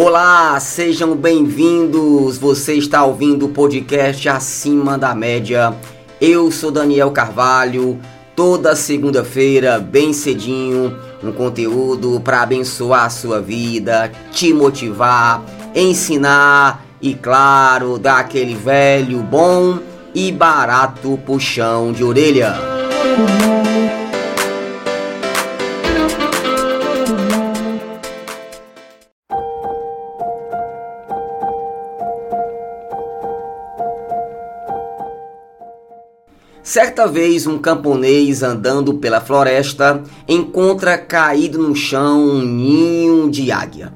Olá, sejam bem-vindos. Você está ouvindo o podcast Acima da Média. Eu sou Daniel Carvalho. Toda segunda-feira, bem cedinho, um conteúdo para abençoar a sua vida, te motivar, ensinar e, claro, dar aquele velho, bom e barato puxão de orelha. Certa vez, um camponês andando pela floresta encontra caído no chão um ninho de águia,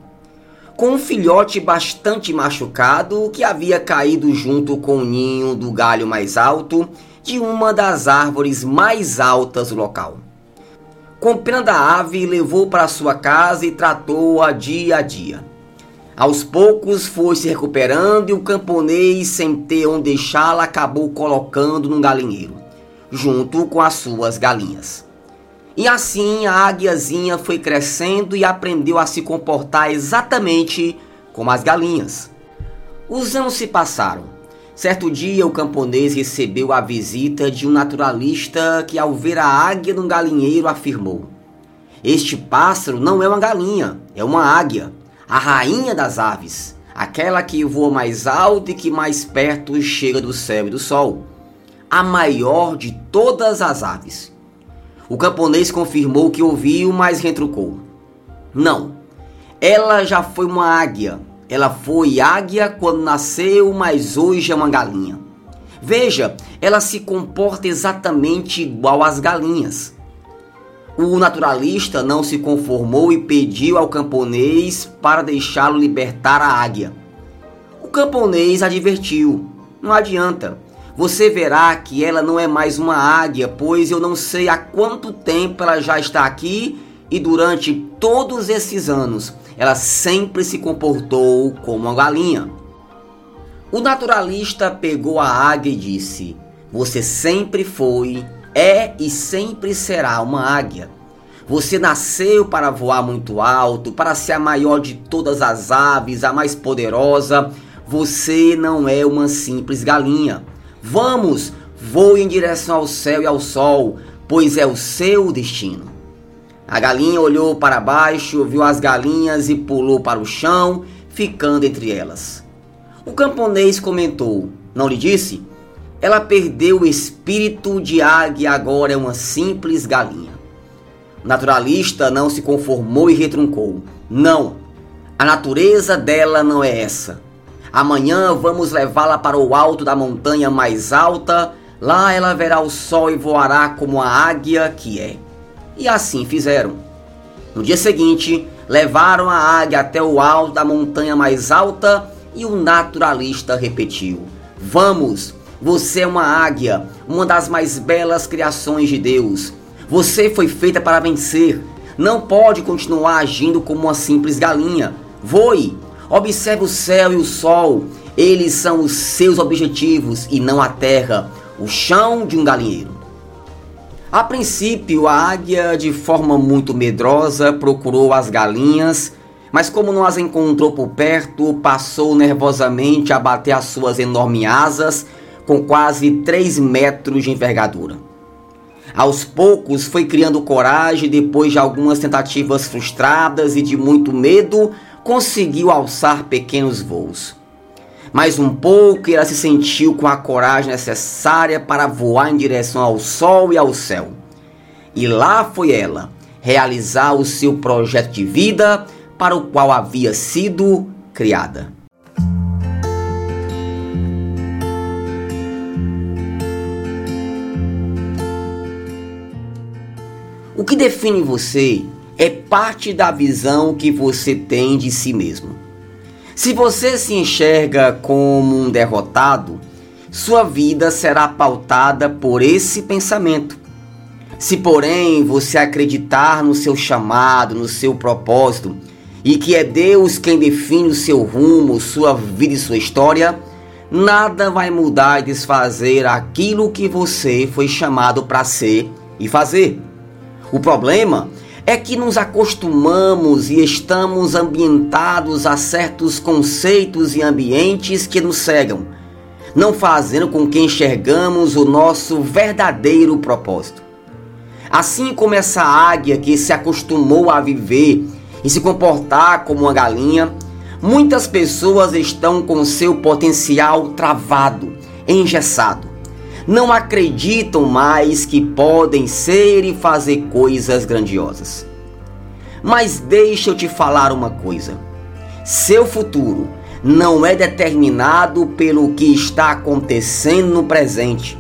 com um filhote bastante machucado que havia caído junto com o ninho do galho mais alto de uma das árvores mais altas do local. Com pena da ave, levou para sua casa e tratou-a dia a dia. Aos poucos foi se recuperando e o camponês, sem ter onde deixá-la, acabou colocando num galinheiro junto com as suas galinhas. E assim a águiazinha foi crescendo e aprendeu a se comportar exatamente como as galinhas. Os anos se passaram. Certo dia, o camponês recebeu a visita de um naturalista que, ao ver a águia num galinheiro, afirmou: Este pássaro não é uma galinha, é uma águia, a rainha das aves, aquela que voa mais alto e que mais perto chega do céu e do sol a maior de todas as aves. O camponês confirmou que ouviu, mas retrucou: Não, ela já foi uma águia. Ela foi águia quando nasceu, mas hoje é uma galinha. Veja, ela se comporta exatamente igual às galinhas. O naturalista não se conformou e pediu ao camponês para deixá-lo libertar a águia. O camponês advertiu: Não adianta você verá que ela não é mais uma águia, pois eu não sei há quanto tempo ela já está aqui e durante todos esses anos ela sempre se comportou como uma galinha. O naturalista pegou a águia e disse: Você sempre foi, é e sempre será uma águia. Você nasceu para voar muito alto, para ser a maior de todas as aves, a mais poderosa. Você não é uma simples galinha. Vamos, voe em direção ao céu e ao sol, pois é o seu destino. A galinha olhou para baixo, viu as galinhas e pulou para o chão, ficando entre elas. O camponês comentou: Não lhe disse? Ela perdeu o espírito de águia e agora é uma simples galinha. O naturalista não se conformou e retruncou: Não, a natureza dela não é essa. Amanhã vamos levá-la para o alto da montanha mais alta. Lá ela verá o sol e voará como a águia que é. E assim fizeram. No dia seguinte, levaram a águia até o alto da montanha mais alta e o naturalista repetiu: Vamos, você é uma águia, uma das mais belas criações de Deus. Você foi feita para vencer. Não pode continuar agindo como uma simples galinha. Voe, Observe o céu e o sol, eles são os seus objetivos e não a terra, o chão de um galinheiro. A princípio, a águia, de forma muito medrosa, procurou as galinhas, mas como não as encontrou por perto, passou nervosamente a bater as suas enormes asas com quase 3 metros de envergadura. Aos poucos foi criando coragem depois de algumas tentativas frustradas e de muito medo, conseguiu alçar pequenos voos. Mais um pouco e ela se sentiu com a coragem necessária para voar em direção ao sol e ao céu. E lá foi ela realizar o seu projeto de vida para o qual havia sido criada. O que define você é parte da visão que você tem de si mesmo. Se você se enxerga como um derrotado, sua vida será pautada por esse pensamento. Se, porém, você acreditar no seu chamado, no seu propósito, e que é Deus quem define o seu rumo, sua vida e sua história, nada vai mudar e desfazer aquilo que você foi chamado para ser e fazer. O problema é que nos acostumamos e estamos ambientados a certos conceitos e ambientes que nos cegam, não fazendo com que enxergamos o nosso verdadeiro propósito. Assim como essa águia que se acostumou a viver e se comportar como uma galinha, muitas pessoas estão com seu potencial travado, engessado. Não acreditam mais que podem ser e fazer coisas grandiosas. Mas deixa eu te falar uma coisa: seu futuro não é determinado pelo que está acontecendo no presente.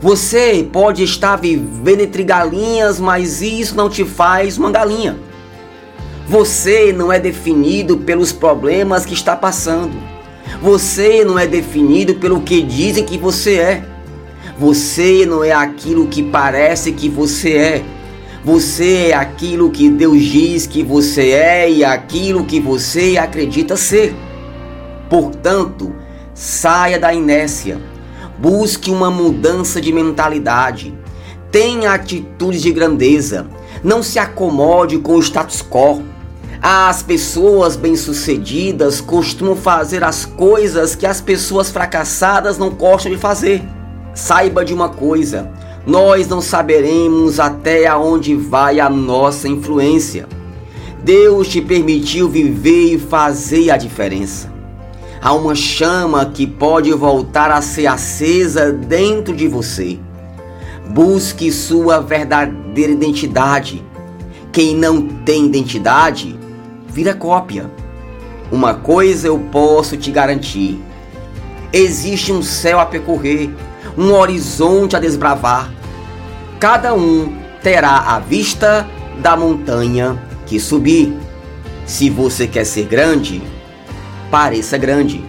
Você pode estar vivendo entre galinhas, mas isso não te faz uma galinha. Você não é definido pelos problemas que está passando. Você não é definido pelo que dizem que você é. Você não é aquilo que parece que você é. Você é aquilo que Deus diz que você é e aquilo que você acredita ser. Portanto, saia da inércia. Busque uma mudança de mentalidade. Tenha atitudes de grandeza. Não se acomode com o status quo. As pessoas bem-sucedidas costumam fazer as coisas que as pessoas fracassadas não gostam de fazer. Saiba de uma coisa: nós não saberemos até aonde vai a nossa influência. Deus te permitiu viver e fazer a diferença. Há uma chama que pode voltar a ser acesa dentro de você. Busque sua verdadeira identidade. Quem não tem identidade vira cópia. Uma coisa eu posso te garantir: existe um céu a percorrer, um horizonte a desbravar. Cada um terá a vista da montanha que subir. Se você quer ser grande, pareça grande.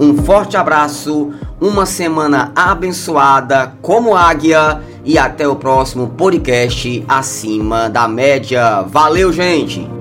Um forte abraço, uma semana abençoada como águia e até o próximo podcast acima da média. Valeu, gente!